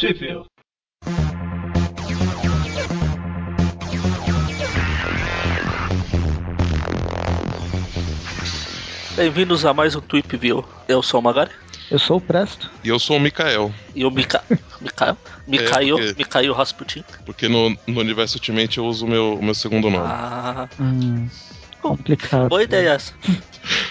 Sheffield. Bem-vindos a mais um Tweep View. Eu sou o Magari. Eu sou o Presto. E eu sou o Mikael. E o Mika... Mikael? Mikael, porque- Mikael Rasputin. Porque no, no universo Ultimate eu uso o meu, o meu segundo nome. Ah, Hum, complicado. boa ideia essa.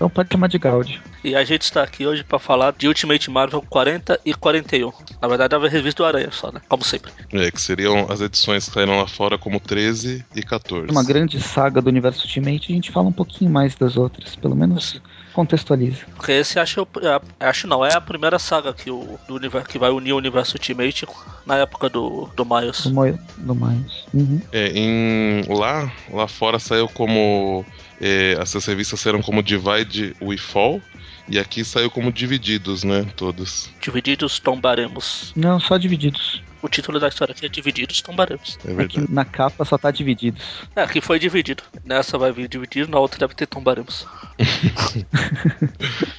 Então pode chamar de Gaudi. E a gente está aqui hoje para falar de Ultimate Marvel 40 e 41. Na verdade, é a revista do Aranha só, né? Como sempre. É, que seriam as edições que saíram lá fora como 13 e 14. Uma grande saga do universo Ultimate, a gente fala um pouquinho mais das outras, pelo menos contextualiza. Porque esse acho, é- acho não, é a primeira saga que, o, do universo, que vai unir o universo Ultimate na época do, do Miles. Do, Mo do Miles. Uhum. É, em, lá, lá fora saiu como. é, essas revistas saíram como Divide We Fall. E aqui saiu como Divididos, né? Todos. Divididos tombaremos. Não, só divididos. O título da história aqui é Divididos tombaremos. É Aqui verdade. na capa só tá divididos. É, aqui foi dividido. Nessa vai vir dividido, na outra deve ter tombaremos.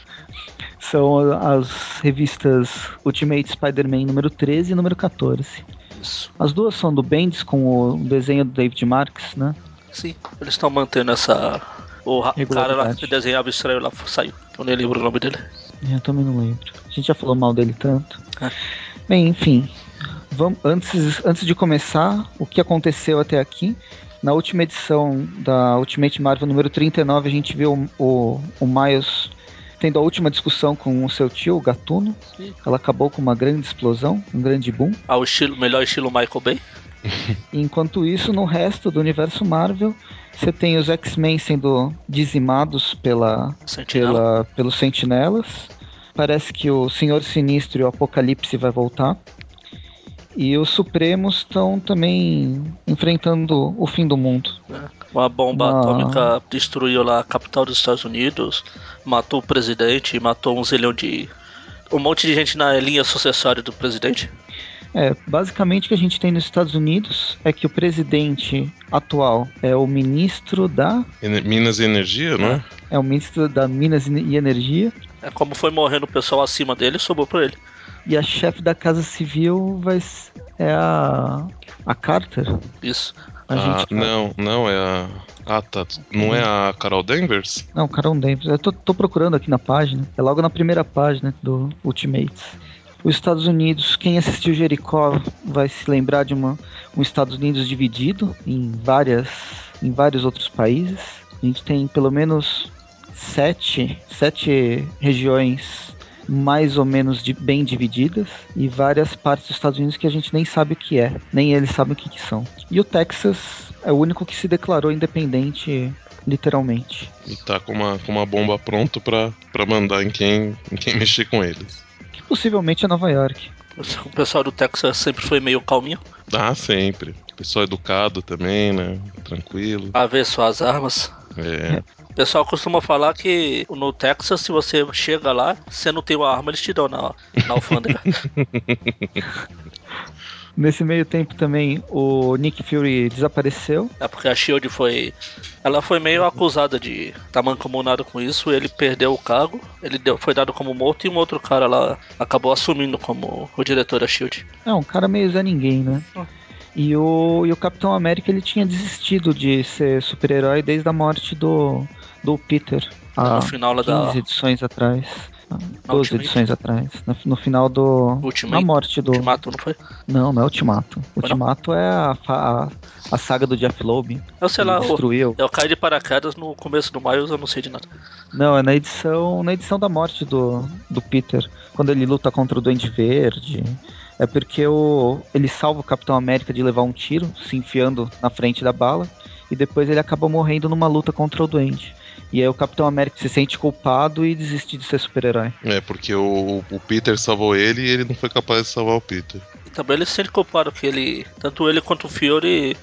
São as revistas Ultimate Spider-Man número 13 e número 14. Isso. As duas são do Bendis com o desenho do David Marks, né? Sim, eles estão mantendo essa. O ra- cara lá que desenhava estranho lá saiu. Eu nem lembro o nome dele. Eu também não lembro. A gente já falou mal dele tanto. É. Bem, enfim. Vamos, antes, antes de começar, o que aconteceu até aqui? Na última edição da Ultimate Marvel número 39, a gente viu o, o, o Miles tendo a última discussão com o seu tio, o Gatuno. Sim. Ela acabou com uma grande explosão, um grande boom. Ao estilo, melhor estilo Michael Bay. Enquanto isso, no resto do universo Marvel, você tem os X-Men sendo dizimados pela, Sentinela. pela, pelos sentinelas. Parece que o Senhor Sinistro e o Apocalipse vai voltar. E os Supremos estão também enfrentando o fim do mundo. Uma bomba Uma- atômica destruiu lá a capital dos Estados Unidos, matou o presidente, matou um zilhão de. Um monte de gente na linha sucessória do presidente. É, basicamente o que a gente tem nos Estados Unidos é que o presidente atual é o ministro da Minas e Energia, não é? é o ministro da Minas e Energia É como foi morrendo o pessoal acima dele, sobrou pra ele. E a chefe da Casa Civil vai é a a Carter. Isso. A Ah, gente não, não, é a. Ah, tá. Não é a Carol Danvers? Não, Carol Danvers. Eu tô, tô procurando aqui na página. É logo na primeira página do Ultimates. Os Estados Unidos, quem assistiu Jericó vai se lembrar de uma, um Estados Unidos dividido em várias, em vários outros países. A gente tem pelo menos sete, sete regiões mais ou menos de, bem divididas e várias partes dos Estados Unidos que a gente nem sabe o que é, nem eles sabem o que, que são. E o Texas é o único que se declarou independente literalmente. E tá com uma, com uma bomba pronto pra, pra mandar em quem, em quem mexer com eles. que possivelmente é Nova York. O pessoal do Texas sempre foi meio calminho. Ah, sempre. Pessoal educado também, né? Tranquilo. A ver suas armas. É. O pessoal costuma falar que no Texas, se você chega lá, você não tem uma arma, eles te dão na, na alfândega. Nesse meio tempo também o Nick Fury desapareceu. é porque a Shield foi. Ela foi meio acusada de estar mancomunado com isso, ele perdeu o cargo, ele deu, foi dado como morto e um outro cara lá acabou assumindo como o diretor da Shield. É um cara meio Zé Ninguém, né? Ah. E o, e o Capitão América ele tinha desistido de ser super-herói desde a morte do, do Peter. Há no final lá 15 da edições atrás. 12 Ultimate. edições atrás. No, no final do. Ultimate. Na morte do. Ultimato, não foi? Não, não é Ultimato. não? Ultimato é a, a, a saga do Jeff Loeb. Eu sei lá, o- destruiu. eu caí de paraquedas no começo do Miles, eu não sei de nada. Não, é na edição, na edição da morte do, do Peter, quando ele luta contra o Duende Verde. É porque o, ele salva o Capitão América de levar um tiro, se enfiando na frente da bala, e depois ele acaba morrendo numa luta contra o Duende. E aí o Capitão América se sente culpado e desiste de ser super-herói. É, porque o, o Peter salvou ele e ele não foi capaz de salvar o Peter. E também ele se sente culpado que ele. Tanto ele quanto o Fury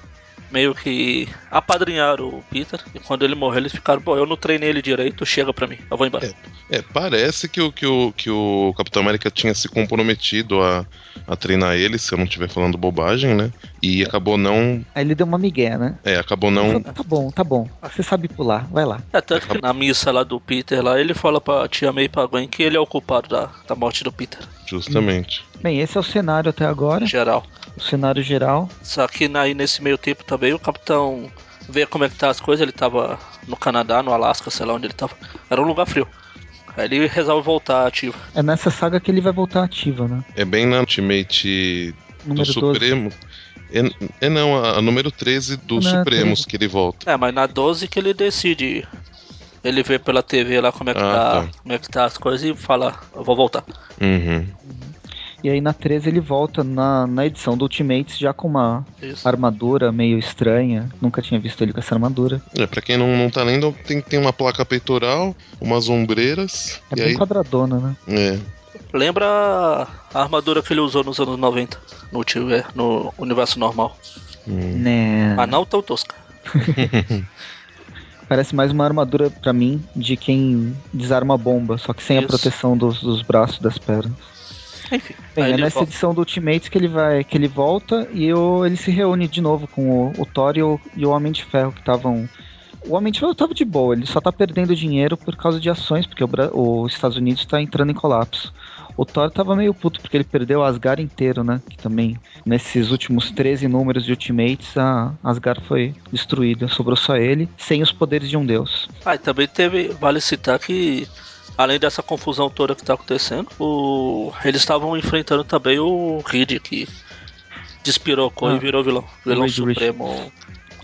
meio que apadrinharam o Peter. E quando ele morreu, eles ficaram, pô, eu não treinei ele direito, chega pra mim, eu vou embora. É, é parece que o, que, o, que o Capitão América tinha se comprometido a, a treinar ele, se eu não estiver falando bobagem, né? E acabou não. Aí ele deu uma migué, né? É, acabou não. Tá bom, tá bom. Você sabe pular, vai lá. É, tanto que na missa lá do Peter, lá, ele fala pra Tia May e pra Gwen que ele é o culpado da, da morte do Peter. Justamente. Bem, esse é o cenário até agora. Geral. O cenário geral. Só que aí nesse meio tempo também o capitão vê como é que tá as coisas. Ele tava no Canadá, no Alasca, sei lá onde ele tava. Era um lugar frio. Aí ele resolve voltar ativo. É nessa saga que ele vai voltar ativa, né? É bem na Ultimate do Número 12. Supremo. É, é não, a, a número 13 do Não, Supremos 13. que ele volta. É, mas na 12 que ele decide. Ele vê pela TV lá como é que, Ah, tá, tá. como é que tá as coisas e fala, eu vou voltar. Uhum. E aí na 13 ele volta na, na edição do Ultimates já com uma Isso. armadura meio estranha. Nunca tinha visto ele com essa armadura. É, pra quem não, não tá lendo, tem, tem uma placa peitoral, umas ombreiras. É e bem aí. quadradona, né? É. Lembra a armadura que ele usou nos anos 90 no, TV, no universo normal. Hum. Né. Mas não tão tosca. Parece mais uma armadura pra mim de quem desarma bomba, só que sem a Isso. proteção dos, dos braços e das pernas. Enfim. Bem, é nessa volta. edição do Ultimates que ele vai, que ele volta e o- ele se reúne de novo com o, o Thor e o, e o Homem de Ferro que estavam. O Homem de Ferro tava de boa, ele só tá perdendo dinheiro por causa de ações, porque o os Estados Unidos tá entrando em colapso. O Thor tava meio puto porque ele perdeu Asgard inteiro, né? Que também, nesses últimos 13 números de Ultimates, a Asgard foi destruída. Sobrou só ele, sem os poderes de um deus. Ah, e também teve. Vale citar que. Além dessa confusão toda que tá acontecendo, o, eles estavam enfrentando também o Reed, que despirocou Ah, e virou vilão. Vilão Reed supremo.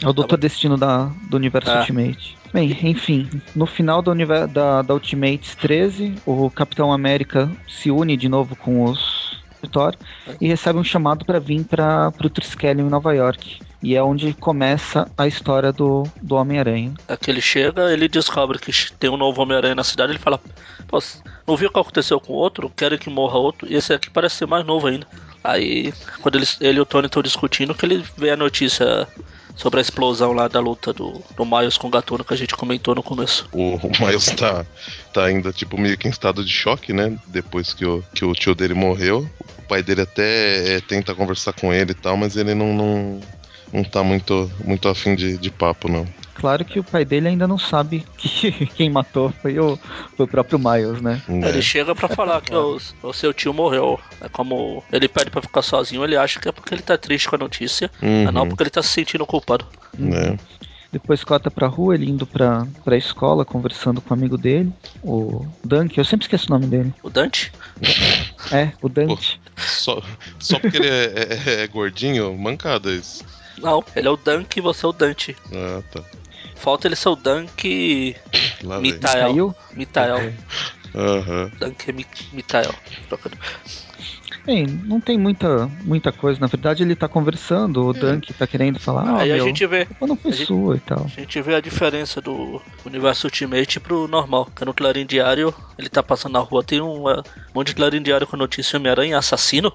É o Doutor Destino da, do universo Ah. Ultimate. Bem, enfim, no final do univer- da, da Ultimates 13, o Capitão América se une de novo com os Thor e recebe um chamado para vir para o Triskelion em Nova York. E é onde começa a história do, do Homem-Aranha. É que ele chega, ele descobre que tem um novo Homem-Aranha na cidade, ele fala, pô, não viu o que aconteceu com o outro? Querem que morra outro? E esse aqui parece ser mais novo ainda. Aí, quando eles, ele e o Tony estão discutindo, que ele vê a notícia sobre a explosão lá da luta do, do Miles com o Gatuno que a gente comentou no começo. O, o Miles tá, tá ainda, tipo, meio que em estado de choque, né? Depois que o, que o tio dele morreu. O pai dele até é, tenta conversar com ele e tal, mas ele não, não, não tá muito, muito afim de, de papo, não. Claro que o pai dele ainda não sabe que quem matou foi o, foi o próprio Miles, né? É. Ele chega pra falar que o, o seu tio morreu. É como ele pede pra ficar sozinho, ele acha que é porque ele tá triste com a notícia, Uhum, mas não porque ele tá se sentindo culpado. né? Depois corta pra rua, ele indo pra, pra escola, conversando com o amigo dele, o Dunk, eu sempre esqueço o nome dele. O Dante? É, o Dante. Só, só porque ele é, é- é gordinho, mancada isso. Não, ele é o Dunk e você é o Dante. Ah, tá. Falta ele ser o Dunk Lá. Mitael. Mitael. Aham. Dunk Mi- Mitael. Trocando. Bem, não tem muita, muita coisa. Na verdade, ele tá conversando, o Dunk tá querendo falar, ah, Aí a meu, gente vê. a não foi a gente- sua e tal. A gente vê a diferença do universo Ultimate pro normal. Que no Clarim Diário, ele tá passando na rua, tem um eh, monte de Clarim Diário com notícia Homem-Aranha assassino.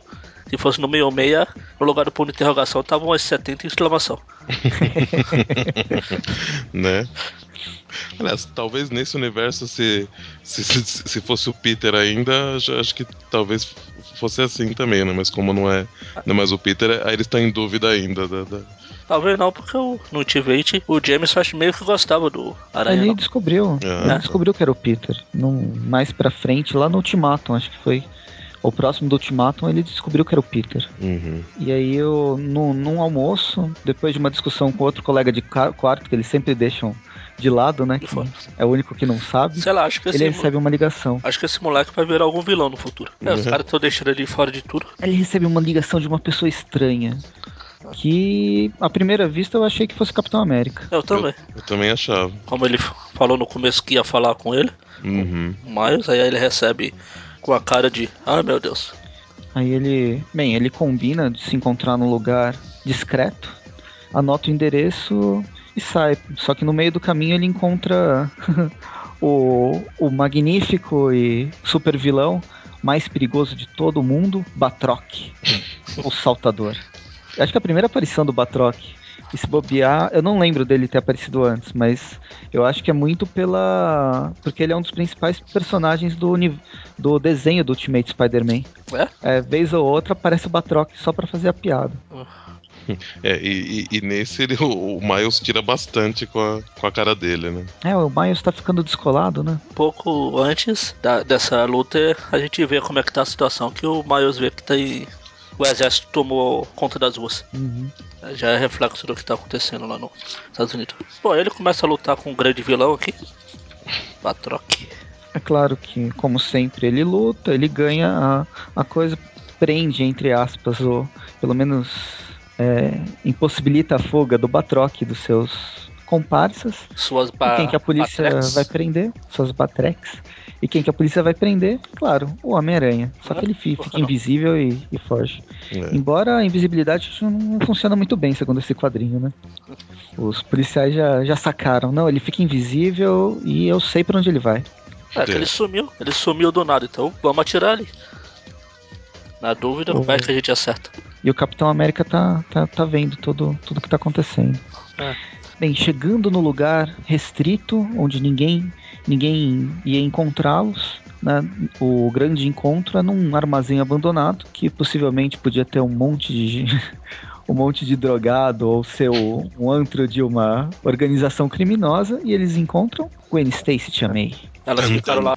Se fosse no meio meia, no lugar do ponto de interrogação, tava umas 70 exclamação. né? Aliás, talvez nesse universo, se, se, se, se fosse o Peter ainda, já acho que talvez fosse assim também, né? Mas como não é, não é mais o Peter, aí eles estão em dúvida ainda. Da, da- Talvez não, porque o- no Ultimate o James acho meio que gostava do Aranha. Ele não. descobriu, Ah. ele descobriu que era o Peter. Num, mais pra frente, lá no Ultimatum, acho que foi. O próximo do Ultimatum, ele descobriu que era o Peter. Uhum. E aí, eu, num, num almoço, depois de uma discussão com outro colega de quarto, que eles sempre deixam de lado, né? Que é o único que não sabe. Sei lá, acho que esse, Ele recebe uma ligação. acho que esse moleque vai virar algum vilão no futuro. É, os Uhum. caras estão deixando ele fora de tudo. Ele recebe uma ligação de uma pessoa estranha. Que, à primeira vista, eu achei que fosse Capitão América. Eu também. Eu também achava. Como ele falou no começo que ia falar com ele, Uhum. o Miles, aí ele recebe com a cara de, ah meu Deus. Aí ele, bem, ele combina de se encontrar num lugar discreto, anota o endereço e sai. Só que no meio do caminho ele encontra o, o magnífico e super vilão mais perigoso de todo mundo, Batroc, o saltador. Acho que é a primeira aparição do Batroc E se bobear, eu não lembro dele ter aparecido antes, mas eu acho que é muito pela. Porque ele é um dos principais personagens do, do desenho do Ultimate Spider-Man. É? É, vez ou outra aparece o Batroc só pra fazer a piada. É, e, e- e nesse ele, o, o Miles tira bastante com a, com a cara dele, né? É, o Miles tá ficando descolado, né? pouco antes da- dessa luta, a gente vê como é que tá a situação, que o Miles vê que tem, o exército tomou conta das ruas. Uhum. Já é reflexo do que tá acontecendo lá nos Estados Unidos. Bom, ele começa a lutar com um grande vilão aqui. Batroc. É claro que, como sempre, ele luta, ele ganha a, a coisa, prende, entre aspas, ou pelo menos é, impossibilita a fuga do Batroc e dos seus comparsas. Suas ba quem que a polícia Batrecs. vai prender? Suas Batrecs. E quem que a polícia vai prender? Claro, o Homem-Aranha. Só que ele fica não. invisível e, e foge. É. Embora a invisibilidade não funciona muito bem, segundo esse quadrinho, né? Os policiais já, já sacaram. Não, ele fica invisível e eu sei pra onde ele vai. É, que ele sumiu. Ele sumiu do nada, então vamos atirar ali. Na dúvida, vai que a gente acerta. E o Capitão América tá, tá, tá vendo tudo, tudo que tá acontecendo. É. Bem, chegando no lugar restrito, onde ninguém, ninguém ia encontrá-los, né? o grande encontro é num armazém abandonado, que possivelmente podia ter um monte de. Um monte de drogado ou ser o- um antro de uma organização criminosa e eles encontram Gwen Stacy, te amei. Elas ficaram lá,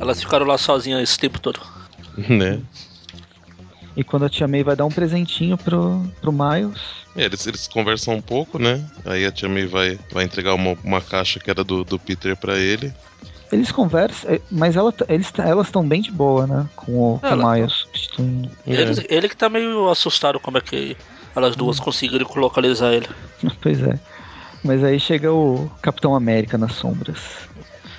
elas ficaram lá sozinhas esse tempo todo. Né? E quando a Tia May vai dar um presentinho pro, pro Miles, É, eles, eles conversam um pouco, né? Aí a Tia May vai, vai entregar uma, uma caixa que era do, do Peter pra ele. Eles conversam, é, mas ela, tá- eles, elas estão bem de boa, né? Com o, com Ela- Miles substituindo. Ele, ele que tá meio assustado como é que elas duas conseguiram localizar ele. Pois é. Mas aí chega o Capitão América nas sombras.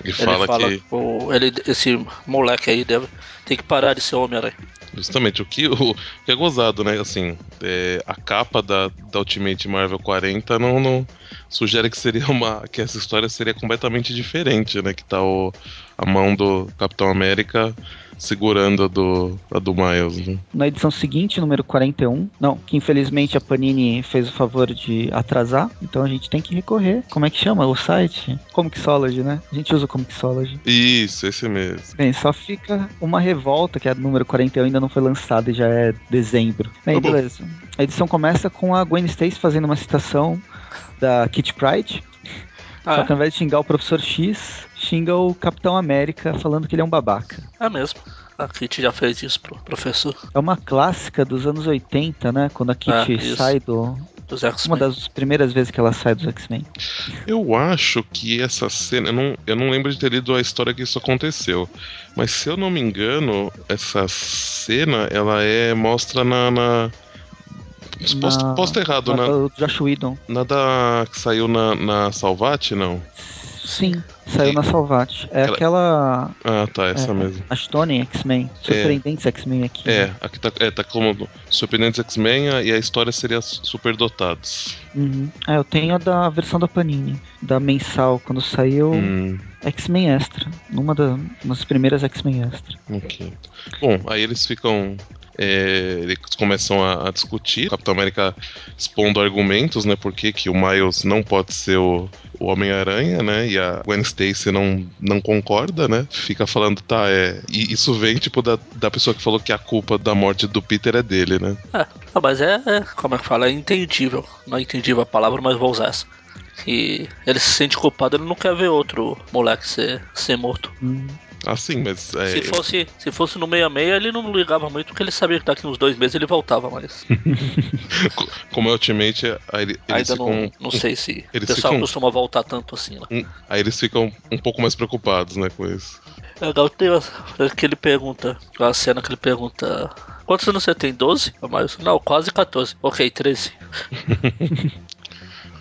Ele fala, fala que, o, ele, esse moleque aí deve tem que parar de ser Homem-Aranha. justamente, o que, o, que é gozado, né? Assim, é, a capa da, da Ultimate Marvel 40 não, não sugere que seria uma. que essa história seria completamente diferente, né? Que tá o, a mão do Capitão América segurando a do, a do Miles, né? Na edição seguinte, número 41, não, que infelizmente a Panini fez o favor de atrasar, então a gente tem que recorrer. Como é que chama o site? Comixology, né? A gente usa o Comixology. Isso, esse mesmo. Bem, só fica uma revolta, que a número 41 ainda não foi lançada e já é dezembro. Bem, Tá bom. beleza. A edição começa com a Gwen Stacy fazendo uma citação da Kitty Pride, Ah, só que ao invés de xingar o Professor X, xinga o Capitão América falando que ele é um babaca. é, é mesmo. A Kitty já fez isso pro professor É uma clássica dos anos 80, né? Quando a Kitty isso. sai do. dos Uma das primeiras vezes que ela sai dos X-Men. Eu acho que essa cena. Eu não, eu não lembro de ter lido a história que isso aconteceu. Mas se eu não me engano, essa cena ela é. mostra na. na... Posso, Na- estar errado, Na na, do Josh Whedon. na da que saiu na, na Salvati, não? Sim, saiu E- na Salvate. É Ela- aquela. Ah, tá, essa é, mesmo. A Stone X-Men. Surpreendentes X-Men aqui. É, né? aqui tá, é, tá como Surpreendentes X-Men e a história seria Superdotados. Uhum. É, eu tenho a da versão da Panini. Da mensal, quando saiu Hum, X-Men Extra. Numa da, das primeiras X-Men Extra. ok. Bom, aí eles ficam. É, eles começam a, a discutir. O Capitão América expondo argumentos, né? Por que que o Miles não pode ser o, o Homem-Aranha, né? E a Gwen Stacy não, não concorda, né? Fica falando, tá, é. E isso vem, tipo, da, da pessoa que falou que a culpa da morte do Peter é dele, né? É, ah, mas é, é, como é que fala, é entendível. Não é entendível a palavra, mas vou usar essa. E ele se sente culpado, ele não quer ver outro moleque ser, ser morto. Hum. Assim, mas. É, Se fosse, se fosse no 66, ele não ligava muito, porque ele sabia que daqui uns dois meses ele voltava, co- como é Ultimate, aí ele- eles ainda ficam. não, não sei se o pessoal ficam- costuma voltar tanto assim lá. um- aí eles ficam um pouco mais preocupados, né, com isso. É legal tem que ele pergunta, a cena que ele pergunta. Quantos anos você tem? 12? Ou mais? Não, quase 14. Ok, 13.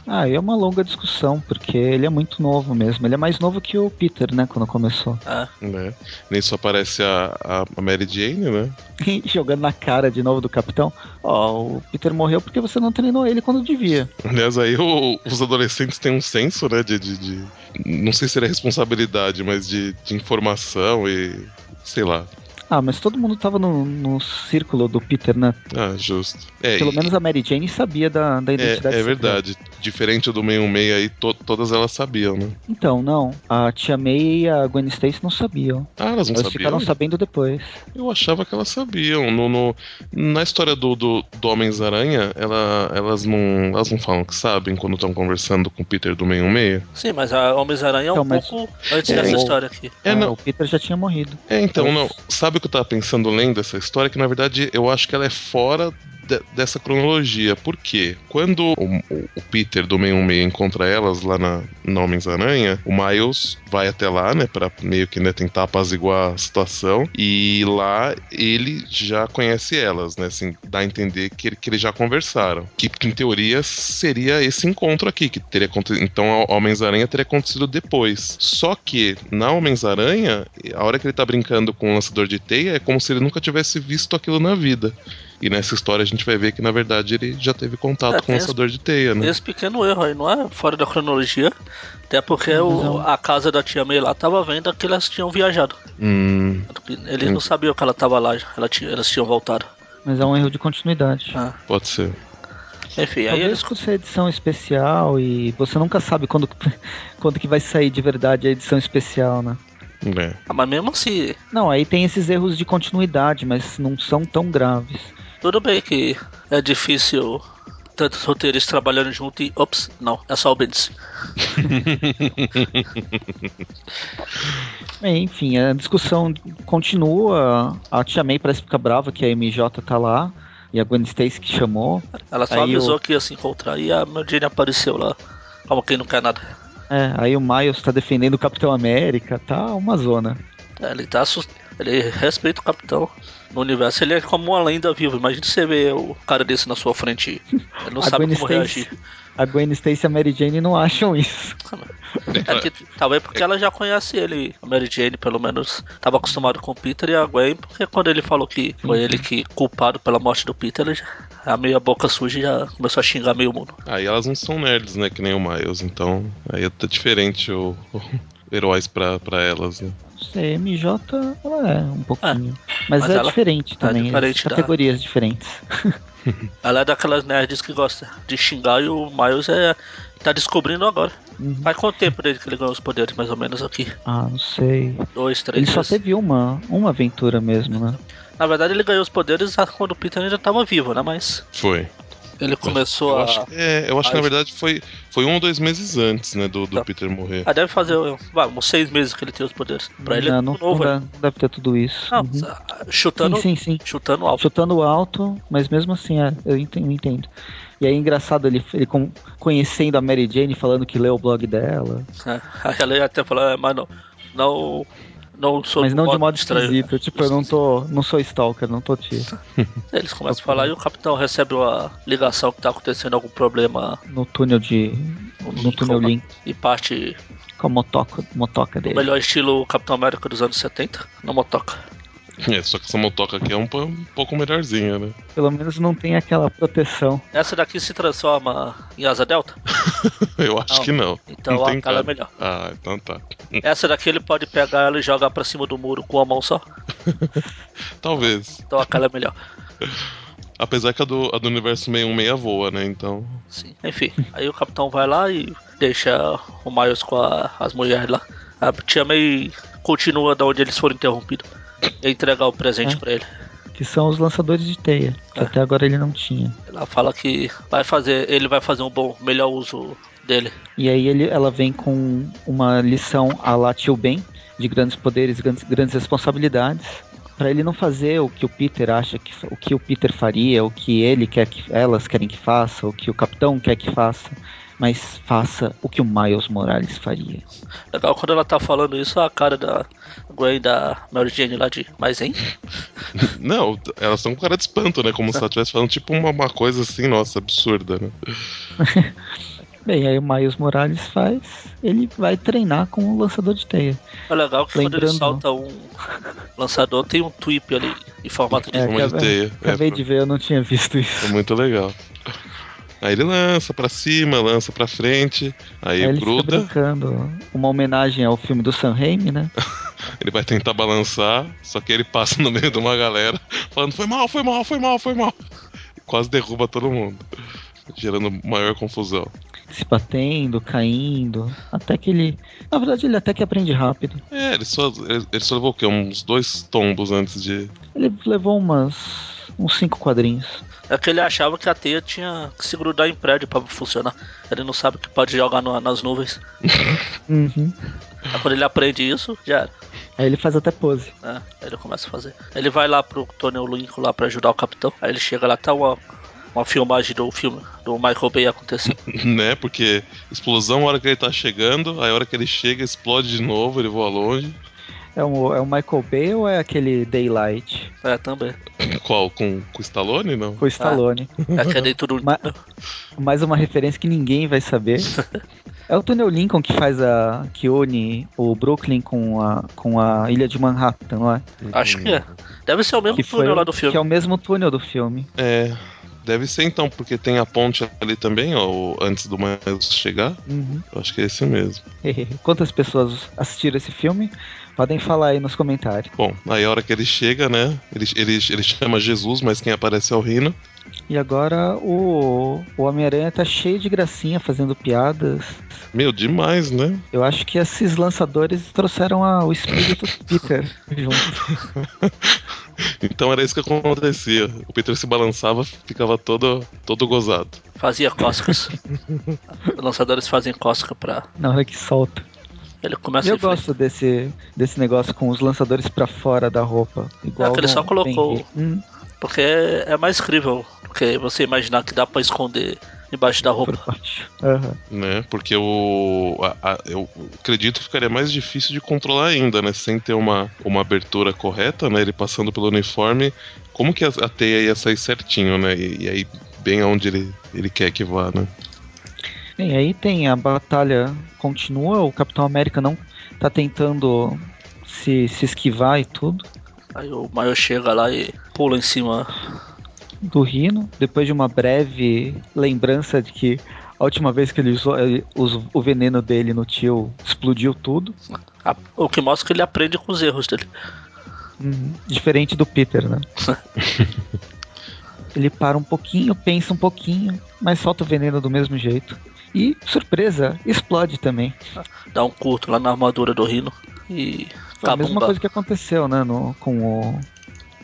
Ah, e é uma longa discussão, porque ele é muito novo mesmo. Ele é mais novo que o Peter, né, quando começou. É. Né? Nisso aparece a, a- Mary Jane, né? Jogando na cara de novo do capitão. Ó, o Peter morreu porque você não treinou ele quando devia. Aliás, aí o- os adolescentes têm um senso, né, de, de, de- Não sei se era responsabilidade, mas de, de informação e. sei lá. Ah, mas todo mundo tava no, no círculo do Peter, né? Ah, justo. É, Pelo e- menos a Mary Jane sabia da, da é, identidade. é secreta. verdade. Diferente do 616 aí, to- todas elas sabiam, né? Então, não. A tia May e a Gwen Stacy não sabiam. Ah, elas não Elas sabiam? ficaram sabendo depois. Eu achava que elas sabiam. No, no- na história do, do, do Homens-Aranha, ela, elas, não, elas não falam que sabem quando estão conversando com o Peter do 616? Sim, mas a Homens-Aranha é um Então, mas- pouco antes É, dessa o- história aqui. É, Ah, não. O Peter já tinha morrido. É, então, Então- não. Sabe o que eu tava pensando lendo essa história? Que na verdade eu acho que ela é fora dessa cronologia. Por quê? Quando o, o- Peter do 616 encontra elas lá na, Homens-Aranha, o Miles vai até lá, né, pra meio que né, tentar apaziguar a situação. E lá ele já conhece elas, né? Assim, dá a entender que, que eles já conversaram. Que, em teoria seria esse encontro aqui, que teria acontecido. Então Homens-Aranha teria acontecido depois. Só que na Homens-Aranha, a hora que ele tá brincando com o lançador de teia, é como se ele nunca tivesse visto aquilo na vida. E nessa história a gente vai ver que, na verdade, ele já teve contato É, com o tem esse- lançador de teia, né? Esse pequeno erro aí não é fora da cronologia. Até porque o- a casa da tia May lá tava vendo que elas tinham viajado. Hum, Eles não sabiam que ela tava lá, ela tinha- elas tinham voltado. Mas é um erro de continuidade. Ah, pode ser. enfim, aí Talvez eles. por ser edição especial e você nunca sabe quando, quando que vai sair de verdade a edição especial, né? É. Ah, mas mesmo assim, Não, aí tem esses erros de continuidade, mas não são tão graves. Tudo bem que é difícil tantos roteiristas trabalhando junto e. Ops, não, é só o Bendis. Enfim, a discussão continua. A Tia May parece ficar brava que a MJ tá lá. E a Gwen Stacy que chamou. Ela só Aí avisou o- que ia se encontrar e a Mary apareceu lá. Como quem não quer nada. É, aí o Miles tá defendendo o Capitão América, tá uma zona. É, ele tá assust... Ele respeita o capitão. No universo ele é como uma lenda viva. Imagina você ver o cara desse na sua frente. Ele não A sabe Gwen como Stacy- reagir. A Gwen Stacy e a Mary Jane não acham isso. É que, talvez porque ela já conhece ele, a Mary Jane, pelo menos, tava acostumado com o Peter e a Gwen, porque quando ele falou que foi ele que culpado pela morte do Peter, ele já, a meia boca suja e já começou a xingar meio mundo. Aí elas não são nerds, né? Que nem o Miles. Então, aí tá diferente o, o heróis pra elas, né? Não sei, MJ ela é um pouquinho. mas, mas é ela- diferente também, diferente é da- categorias diferentes. Ela é daquelas nerds que gosta de xingar e o Miles é. tá descobrindo agora. Uhum. Faz quanto tempo desde que ele ganhou os poderes, mais ou menos aqui? Ah, não sei. Dois, três Ele só teve uma, uma aventura mesmo, né? Na verdade, ele ganhou os poderes quando o Peter ainda tava vivo, né? Mas Foi. Ele começou Eu a. acho, é, eu acho que na verdade foi, foi um ou dois meses antes, né? Do, do Tá. Peter morrer. Ah, deve fazer vai, uns seis meses que ele tem os poderes. Pra ele é não, não, tudo novo. não né? deve- não deve ter tudo isso. Não, Uhum. chutando, Sim, sim, sim. chutando alto. Chutando alto, mas mesmo assim, é, eu entendo. eu entendo. E aí, engraçado, ele, ele com- conhecendo a Mary Jane, falando que leu o blog dela. É, aí ela até falou, é, mas não. Não. Não sou mas não de modo estranho. esquisito. Tipo, eu não tô. Não sou stalker, não tô te. Eles começam a falar e o capitão recebe uma ligação que tá acontecendo algum problema No túnel de. No túnel com- Link. e parte Com a motoca, motoca dele. melhor estilo Capitão América dos anos 70, na motoca. É, só que essa motoca aqui é um, um pouco melhorzinha, né? Pelo menos não tem aquela proteção. Essa daqui se transforma em asa delta, Eu acho Não. que não. então não a cara é melhor. Ah, então tá. Essa daqui ele pode pegar ela e jogar pra cima do muro com a mão só, Talvez. então a cara é melhor. Apesar que a do, a do universo 616 voa, né? Então. Sim. Enfim, aí o capitão vai lá e deixa o Miles com a- as mulheres lá. A tia May continua da onde eles foram interrompidos. Entregar o presente É. pra ele. Que são os lançadores de teia. Que É. até agora ele não tinha. Ela fala que vai fazer, ele vai fazer um bom, melhor uso dele. E aí ele, ela vem com uma lição a lá Tio Ben, de grandes poderes, grandes, grandes responsabilidades, Pra ele não fazer o que o Peter acha que o que o Peter faria, o que ele quer que elas querem que faça, o que o capitão quer que faça, mas faça o que o Miles Morales faria. Legal quando ela tá falando isso, a cara da Gwen da Mary Jane lá de. Mas hein? Não, elas estão com cara de espanto, né? Como se ela estivesse falando tipo uma, uma coisa assim, nossa, absurda, né? Bem, aí o Miles Morales faz, ele vai treinar com o lançador de teia. É legal que quando ele Lembrando- solta um lançador, tem um tweet ali em formato de. É, de acabei- teia. É, Acabei de ver, eu não tinha visto isso. É muito legal. Aí ele lança pra cima, lança pra frente, aí, Aí ele gruda. brincando. Uma homenagem ao filme do Sam Raimi, né? ele vai tentar balançar, só que ele passa no meio de uma galera falando: foi mal, foi mal, foi mal, foi mal. E quase derruba todo mundo, gerando maior confusão. Se batendo, caindo. Até que ele. Na verdade, ele até que aprende rápido. É, ele só, ele, ele só levou o quê? Uns dois tombos antes de. Ele levou umas. Uns cinco quadrinhos. É que ele achava que a teia tinha que se grudar em prédio pra funcionar. Ele não sabe que pode jogar no- nas nuvens. Uhum. Aí quando ele aprende isso, já era. Aí ele faz até pose. É, aí ele começa a fazer. Ele vai lá pro Tony Lincoln lá pra ajudar o capitão. Aí ele chega lá, tá uma, uma filmagem do filme do Michael Bay acontecendo. né? Porque explosão a hora que ele tá chegando, aí a hora que ele chega, explode de novo, ele voa longe. É o, é o Michael Bay ou é aquele Daylight? É, também. Qual? Com, com o Stallone, não? Com o Stallone. É que é dentro do. Ma- Mais uma referência que ninguém vai saber. É o Tony Lincoln que faz a. que une o Brooklyn com a, com a ilha de Manhattan, não é? Acho que é. Deve ser o mesmo Que, foi, túnel lá do filme. que é o mesmo túnel do filme. É. Deve ser então, porque tem a ponte ali também, ó, antes do Miles chegar. Uhum. Eu acho que é esse mesmo. Quantas pessoas assistiram esse filme? Podem falar aí nos comentários. Bom, aí a hora que ele chega, né? Ele, ele, ele chama Jesus, mas quem aparece é o Rino. E agora o, o Homem-Aranha tá cheio de gracinha fazendo piadas. Meu, demais, né? Eu acho que esses lançadores trouxeram a- o espírito do Peter junto. Então era isso que acontecia. O Peter se balançava, ficava todo, todo gozado. Fazia cócegas. Os lançadores fazem cócega pra. Na hora que solta. Ele começa Eu gosto desse, desse negócio com os lançadores pra fora da roupa. Igual É que ele só colocou-. Hum, Porque é, mais incrível do que você imaginar que dá pra esconder embaixo da roupa. Aham. né? Porque o, a- a- eu acredito que ficaria mais difícil de controlar ainda, né? Sem ter uma, uma abertura correta, né? Ele passando pelo uniforme, como que a, a teia ia sair certinho, né? E, e aí bem aonde ele, ele quer que vá, né? Bem, aí tem a batalha continua, o Capitão América não tá tentando se, se esquivar e tudo Aí o Maio chega lá e pula em cima. do Rino, depois de uma breve lembrança de que a última vez que ele usou, ele usou o veneno dele no tio explodiu tudo. O que mostra que ele aprende com os erros dele. Uhum. Diferente do Peter, né? ele para um pouquinho, pensa um pouquinho, mas solta o veneno do mesmo jeito. E, surpresa, explode também. Dá um curto lá na armadura do Rino. E. Foi a mesma coisa que aconteceu, né, no, com o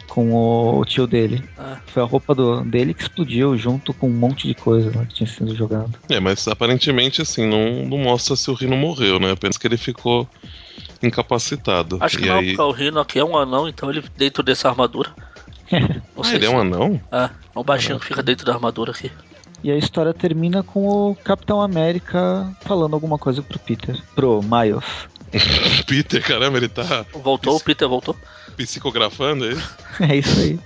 com o tio dele. É. Foi a roupa do, dele que explodiu junto com um monte de coisa lá que tinha sido jogado. É, mas aparentemente, assim, não, não mostra se o Rino morreu, né? Apenas que ele ficou incapacitado. Acho que e não, aí... porque o Rino aqui é um anão, então ele dentro dessa armadura. Ah, ele é um anão? É, é um baixinho que fica dentro da armadura aqui. E a história termina com o Capitão América falando alguma coisa pro Peter, pro Miles. Peter, caramba, ele tá Voltou, o Peter voltou. psicografando aí. É isso aí.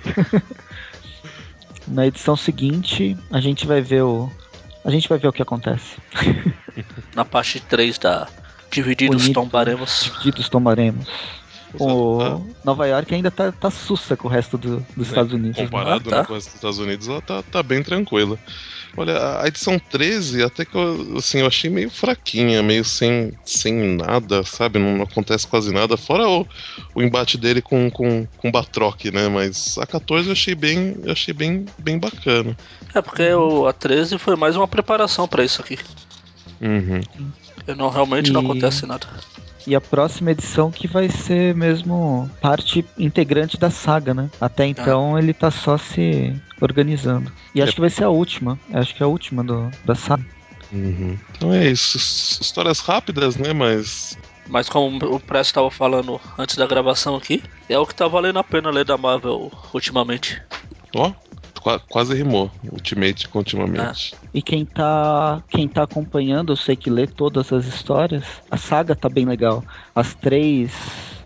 Na edição seguinte, a gente vai ver o a gente vai ver o que acontece. Na parte 3 da Divididos Bonito. Tombaremos. Divididos tomaremos. O Exato. Nova York ainda tá, tá sussa com o resto do- dos Estados Unidos. né? Comparado Ah, tá. né, com os Estados Unidos, ela tá, tá bem tranquila. Olha, a edição 13, até que eu, assim, eu achei meio fraquinha, meio sem, sem nada, sabe? Não, não acontece quase nada, fora o, o embate dele com, com, com o Batroc, né? Mas a 14 eu achei bem, eu achei bem, bem bacana. É porque o, a 13 foi mais uma preparação pra isso aqui. Uhum. E não, realmente não E- acontece nada. E a próxima edição que vai ser mesmo parte integrante da saga, né? Até então ele tá só se organizando. E acho É. que vai ser a última. Acho que é a última do, da saga. Uhum. Então é isso. Histórias rápidas, né? Mas. Mas como o Presto estava falando antes da gravação aqui, é o que tá valendo a pena ler da Marvel ultimamente. Ó, qua- quase rimou. Ultimate com ultimamente. E quem tá, quem tá acompanhando, eu sei que lê todas as histórias. A saga tá bem legal. As três,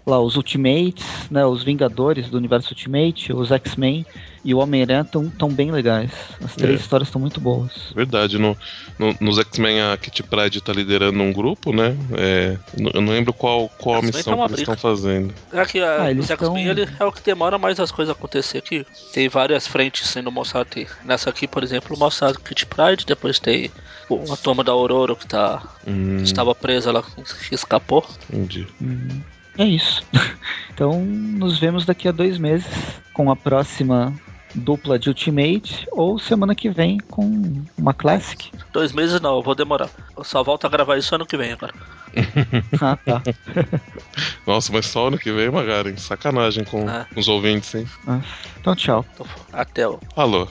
lá, os Ultimates, né? Os Vingadores do universo Ultimate, os X-Men e o Homem-Aranha tão, tão bem legais. As três É. histórias estão muito boas. Verdade, no, no- nos X-Men a Kitty Pryde tá liderando um grupo, né? É, eu não lembro qual, qual a X-Men missão tá que eles estão fazendo. É que a, Ah, eles os X-Men tão- ele é o que demora mais as coisas acontecer aqui. Tem várias frentes sendo mostradas. Tem- Nessa aqui, por exemplo, mostrado Kit Pride, depois tem a toma da Aurora que tá, Hum, estava presa lá, que escapou. entendi. Uhum. É isso. Então, nos vemos daqui a dois meses com a próxima dupla de Ultimate ou semana que vem com uma Classic. Dois meses não, eu vou demorar. Eu só volto a gravar isso ano que vem agora. ah, tá. Nossa, mas só ano que vem, Magaren. Sacanagem com Ah. os ouvintes, hein? Ah, Então, tchau. Então, até o. Alô.